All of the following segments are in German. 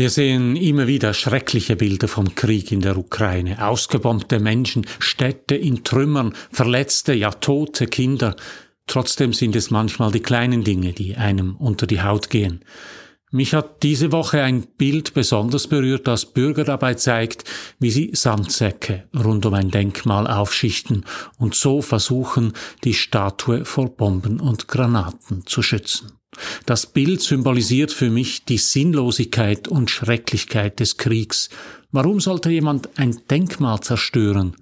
Wir sehen immer wieder schreckliche Bilder vom Krieg in der Ukraine. Ausgebombte Menschen, Städte in Trümmern, Verletzte, ja tote Kinder. Trotzdem sind es manchmal die kleinen Dinge, die einem unter die Haut gehen. Mich hat diese Woche ein Bild besonders berührt, das Bürger dabei zeigt, wie sie Sandsäcke rund um ein Denkmal aufschichten und so versuchen, die Statue vor Bomben und Granaten zu schützen. Das Bild symbolisiert für mich die Sinnlosigkeit und Schrecklichkeit des Kriegs. Warum sollte jemand ein Denkmal zerstören?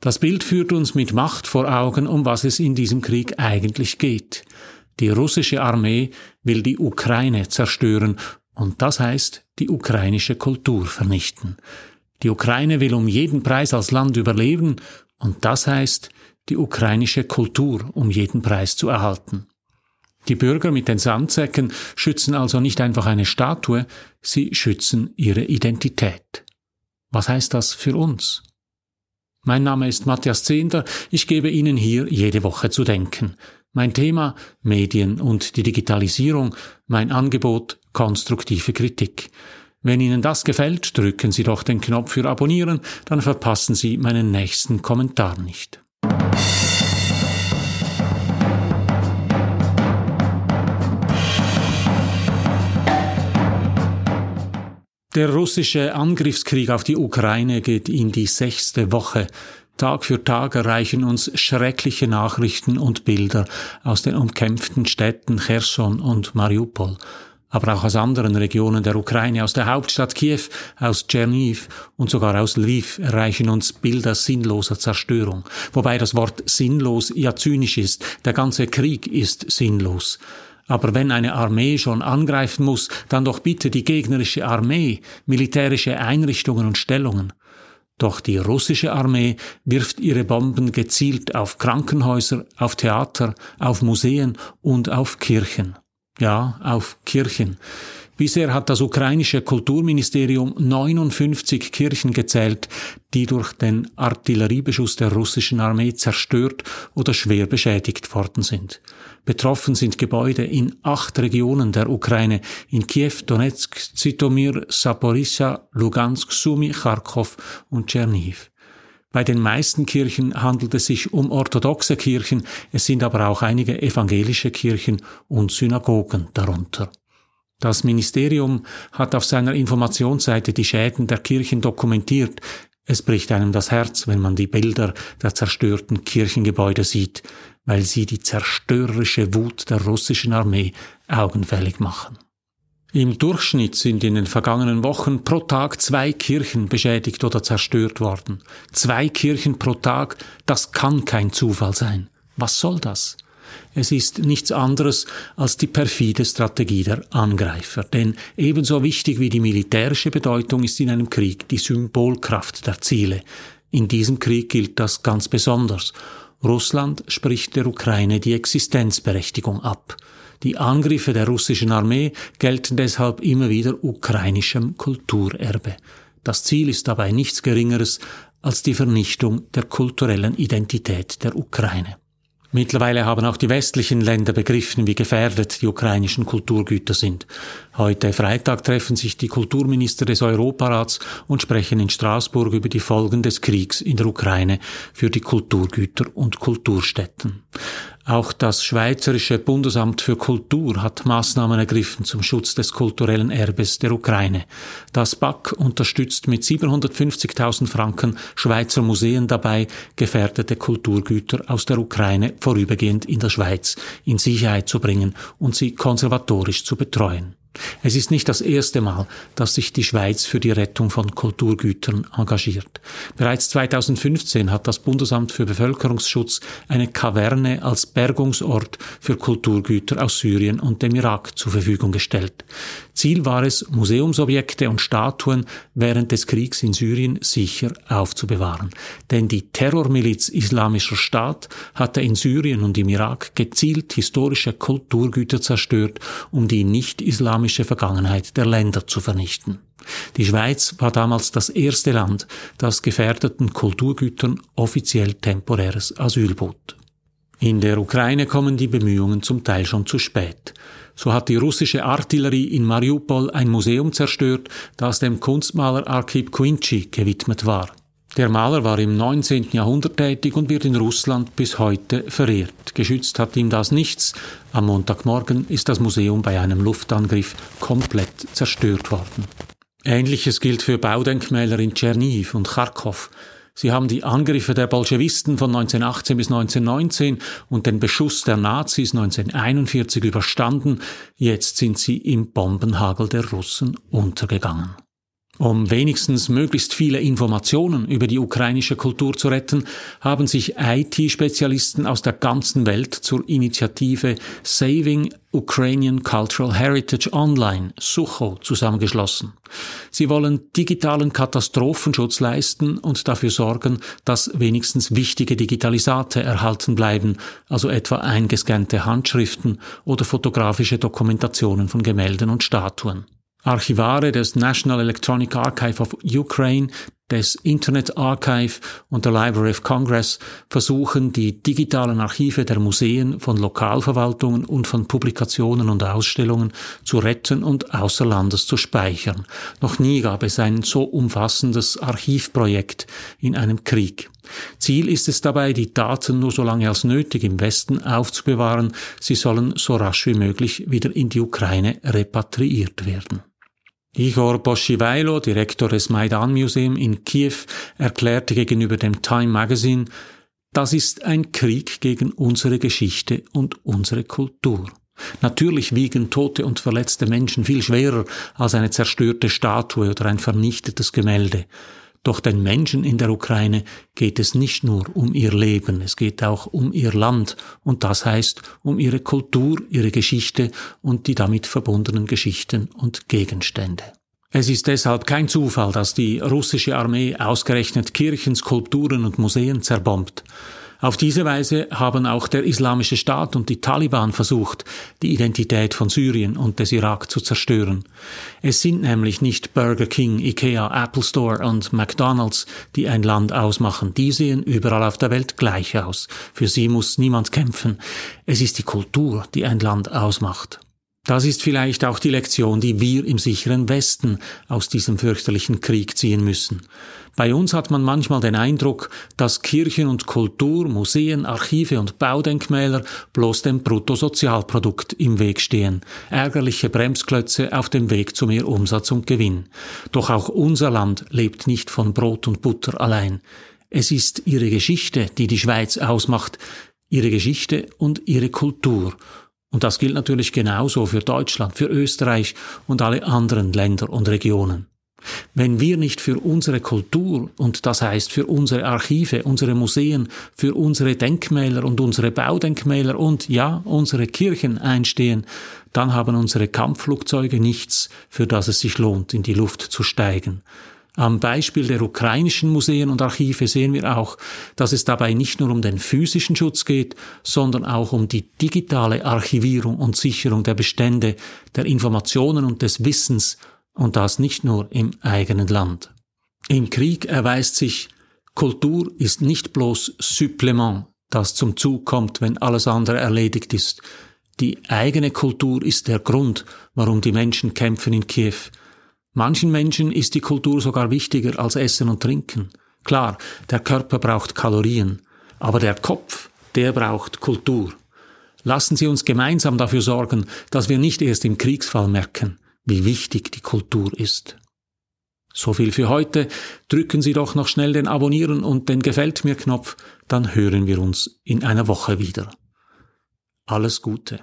Das Bild führt uns mit Macht vor Augen, um was es in diesem Krieg eigentlich geht. Die russische Armee will die Ukraine zerstören und das heißt die ukrainische Kultur vernichten. Die Ukraine will um jeden Preis als Land überleben und das heißt die ukrainische Kultur um jeden Preis zu erhalten. Die Bürger mit den Sandsäcken schützen also nicht einfach eine Statue, sie schützen ihre Identität. Was heißt das für uns? Mein Name ist Matthias Zehnder, ich gebe Ihnen hier jede Woche zu denken. Mein Thema Medien und die Digitalisierung, mein Angebot konstruktive Kritik. Wenn Ihnen das gefällt, drücken Sie doch den Knopf für Abonnieren, dann verpassen Sie meinen nächsten Kommentar nicht. Der russische Angriffskrieg auf die Ukraine geht in die sechste Woche. Tag für Tag erreichen uns schreckliche Nachrichten und Bilder aus den umkämpften Städten Cherson und Mariupol, aber auch aus anderen Regionen der Ukraine, aus der Hauptstadt Kiew, aus Tscherniv und sogar aus Lviv erreichen uns Bilder sinnloser Zerstörung, wobei das Wort sinnlos ja zynisch ist, der ganze Krieg ist sinnlos. Aber wenn eine Armee schon angreifen muss, dann doch bitte die gegnerische Armee, militärische Einrichtungen und Stellungen. Doch die russische Armee wirft ihre Bomben gezielt auf Krankenhäuser, auf Theater, auf Museen und auf Kirchen. Ja, auf Kirchen. Bisher hat das ukrainische Kulturministerium 59 Kirchen gezählt, die durch den Artilleriebeschuss der russischen Armee zerstört oder schwer beschädigt worden sind. Betroffen sind Gebäude in acht Regionen der Ukraine, in Kiew, Donetsk, Zitomir, Saporizhia, Lugansk, Sumy, Kharkov und Tscherniv. Bei den meisten Kirchen handelt es sich um orthodoxe Kirchen, es sind aber auch einige evangelische Kirchen und Synagogen darunter. Das Ministerium hat auf seiner Informationsseite die Schäden der Kirchen dokumentiert. Es bricht einem das Herz, wenn man die Bilder der zerstörten Kirchengebäude sieht, weil sie die zerstörerische Wut der russischen Armee augenfällig machen. Im Durchschnitt sind in den vergangenen Wochen pro Tag zwei Kirchen beschädigt oder zerstört worden. Zwei Kirchen pro Tag, das kann kein Zufall sein. Was soll das? Es ist nichts anderes als die perfide Strategie der Angreifer. Denn ebenso wichtig wie die militärische Bedeutung ist in einem Krieg die Symbolkraft der Ziele. In diesem Krieg gilt das ganz besonders. Russland spricht der Ukraine die Existenzberechtigung ab. Die Angriffe der russischen Armee gelten deshalb immer wieder ukrainischem Kulturerbe. Das Ziel ist dabei nichts Geringeres als die Vernichtung der kulturellen Identität der Ukraine. Mittlerweile haben auch die westlichen Länder begriffen, wie gefährdet die ukrainischen Kulturgüter sind. Heute Freitag treffen sich die Kulturminister des Europarats und sprechen in Straßburg über die Folgen des Kriegs in der Ukraine für die Kulturgüter und Kulturstätten. Auch das Schweizerische Bundesamt für Kultur hat Maßnahmen ergriffen zum Schutz des kulturellen Erbes der Ukraine. Das BAK unterstützt mit 750.000 Franken Schweizer Museen dabei, gefährdete Kulturgüter aus der Ukraine vorübergehend in der Schweiz in Sicherheit zu bringen und sie konservatorisch zu betreuen. Es ist nicht das erste Mal, dass sich die Schweiz für die Rettung von Kulturgütern engagiert. Bereits 2015 hat das Bundesamt für Bevölkerungsschutz eine Kaverne als Bergungsort für Kulturgüter aus Syrien und dem Irak zur Verfügung gestellt. Ziel war es, Museumsobjekte und Statuen während des Kriegs in Syrien sicher aufzubewahren. Denn die Terrormiliz Islamischer Staat hatte in Syrien und im Irak gezielt historische Kulturgüter zerstört, um die nicht-islamischen islamische Vergangenheit der Länder zu vernichten. Die Schweiz war damals das erste Land, das gefährdeten Kulturgütern offiziell temporäres Asyl bot. In der Ukraine kommen die Bemühungen zum Teil schon zu spät. So hat die russische Artillerie in Mariupol ein Museum zerstört, das dem Kunstmaler Arkip Quinci gewidmet war. Der Maler war im 19. Jahrhundert tätig und wird in Russland bis heute verehrt. Geschützt hat ihm das nichts. Am Montagmorgen ist das Museum bei einem Luftangriff komplett zerstört worden. Ähnliches gilt für Baudenkmäler in Tscherniv und Kharkov. Sie haben die Angriffe der Bolschewisten von 1918 bis 1919 und den Beschuss der Nazis 1941 überstanden. Jetzt sind sie im Bombenhagel der Russen untergegangen. Um wenigstens möglichst viele Informationen über die ukrainische Kultur zu retten, haben sich IT-Spezialisten aus der ganzen Welt zur Initiative Saving Ukrainian Cultural Heritage Online, Sucho, zusammengeschlossen. Sie wollen digitalen Katastrophenschutz leisten und dafür sorgen, dass wenigstens wichtige Digitalisate erhalten bleiben, also etwa eingescannte Handschriften oder fotografische Dokumentationen von Gemälden und Statuen. Archivare des National Electronic Archive of Ukraine, des Internet Archive und der Library of Congress versuchen, die digitalen Archive der Museen von Lokalverwaltungen und von Publikationen und Ausstellungen zu retten und außer Landes zu speichern. Noch nie gab es ein so umfassendes Archivprojekt in einem Krieg. Ziel ist es dabei, die Daten nur so lange als nötig im Westen aufzubewahren. Sie sollen so rasch wie möglich wieder in die Ukraine repatriiert werden. Igor Boschivailo, Direktor des Maidan Museum in Kiew, erklärte gegenüber dem Time Magazine, das ist ein Krieg gegen unsere Geschichte und unsere Kultur. Natürlich wiegen tote und verletzte Menschen viel schwerer als eine zerstörte Statue oder ein vernichtetes Gemälde. Doch den Menschen in der Ukraine geht es nicht nur um ihr Leben, es geht auch um ihr Land und das heißt um ihre Kultur, ihre Geschichte und die damit verbundenen Geschichten und Gegenstände. Es ist deshalb kein Zufall, dass die russische Armee ausgerechnet Kirchen, Skulpturen und Museen zerbombt. Auf diese Weise haben auch der Islamische Staat und die Taliban versucht, die Identität von Syrien und des Irak zu zerstören. Es sind nämlich nicht Burger King, Ikea, Apple Store und McDonald's, die ein Land ausmachen. Die sehen überall auf der Welt gleich aus. Für sie muss niemand kämpfen. Es ist die Kultur, die ein Land ausmacht. Das ist vielleicht auch die Lektion, die wir im sicheren Westen aus diesem fürchterlichen Krieg ziehen müssen. Bei uns hat man manchmal den Eindruck, dass Kirchen und Kultur, Museen, Archive und Baudenkmäler bloß dem Bruttosozialprodukt im Weg stehen, ärgerliche Bremsklötze auf dem Weg zu mehr Umsatz und Gewinn. Doch auch unser Land lebt nicht von Brot und Butter allein. Es ist ihre Geschichte, die die Schweiz ausmacht, ihre Geschichte und ihre Kultur. Und das gilt natürlich genauso für Deutschland, für Österreich und alle anderen Länder und Regionen. Wenn wir nicht für unsere Kultur, und das heißt für unsere Archive, unsere Museen, für unsere Denkmäler und unsere Baudenkmäler und ja, unsere Kirchen einstehen, dann haben unsere Kampfflugzeuge nichts, für das es sich lohnt, in die Luft zu steigen. Am Beispiel der ukrainischen Museen und Archive sehen wir auch, dass es dabei nicht nur um den physischen Schutz geht, sondern auch um die digitale Archivierung und Sicherung der Bestände, der Informationen und des Wissens, und das nicht nur im eigenen Land. Im Krieg erweist sich, Kultur ist nicht bloß Supplement, das zum Zug kommt, wenn alles andere erledigt ist. Die eigene Kultur ist der Grund, warum die Menschen kämpfen in Kiew, Manchen Menschen ist die Kultur sogar wichtiger als Essen und Trinken. Klar, der Körper braucht Kalorien, aber der Kopf, der braucht Kultur. Lassen Sie uns gemeinsam dafür sorgen, dass wir nicht erst im Kriegsfall merken, wie wichtig die Kultur ist. So viel für heute. Drücken Sie doch noch schnell den Abonnieren und den Gefällt mir Knopf, dann hören wir uns in einer Woche wieder. Alles Gute.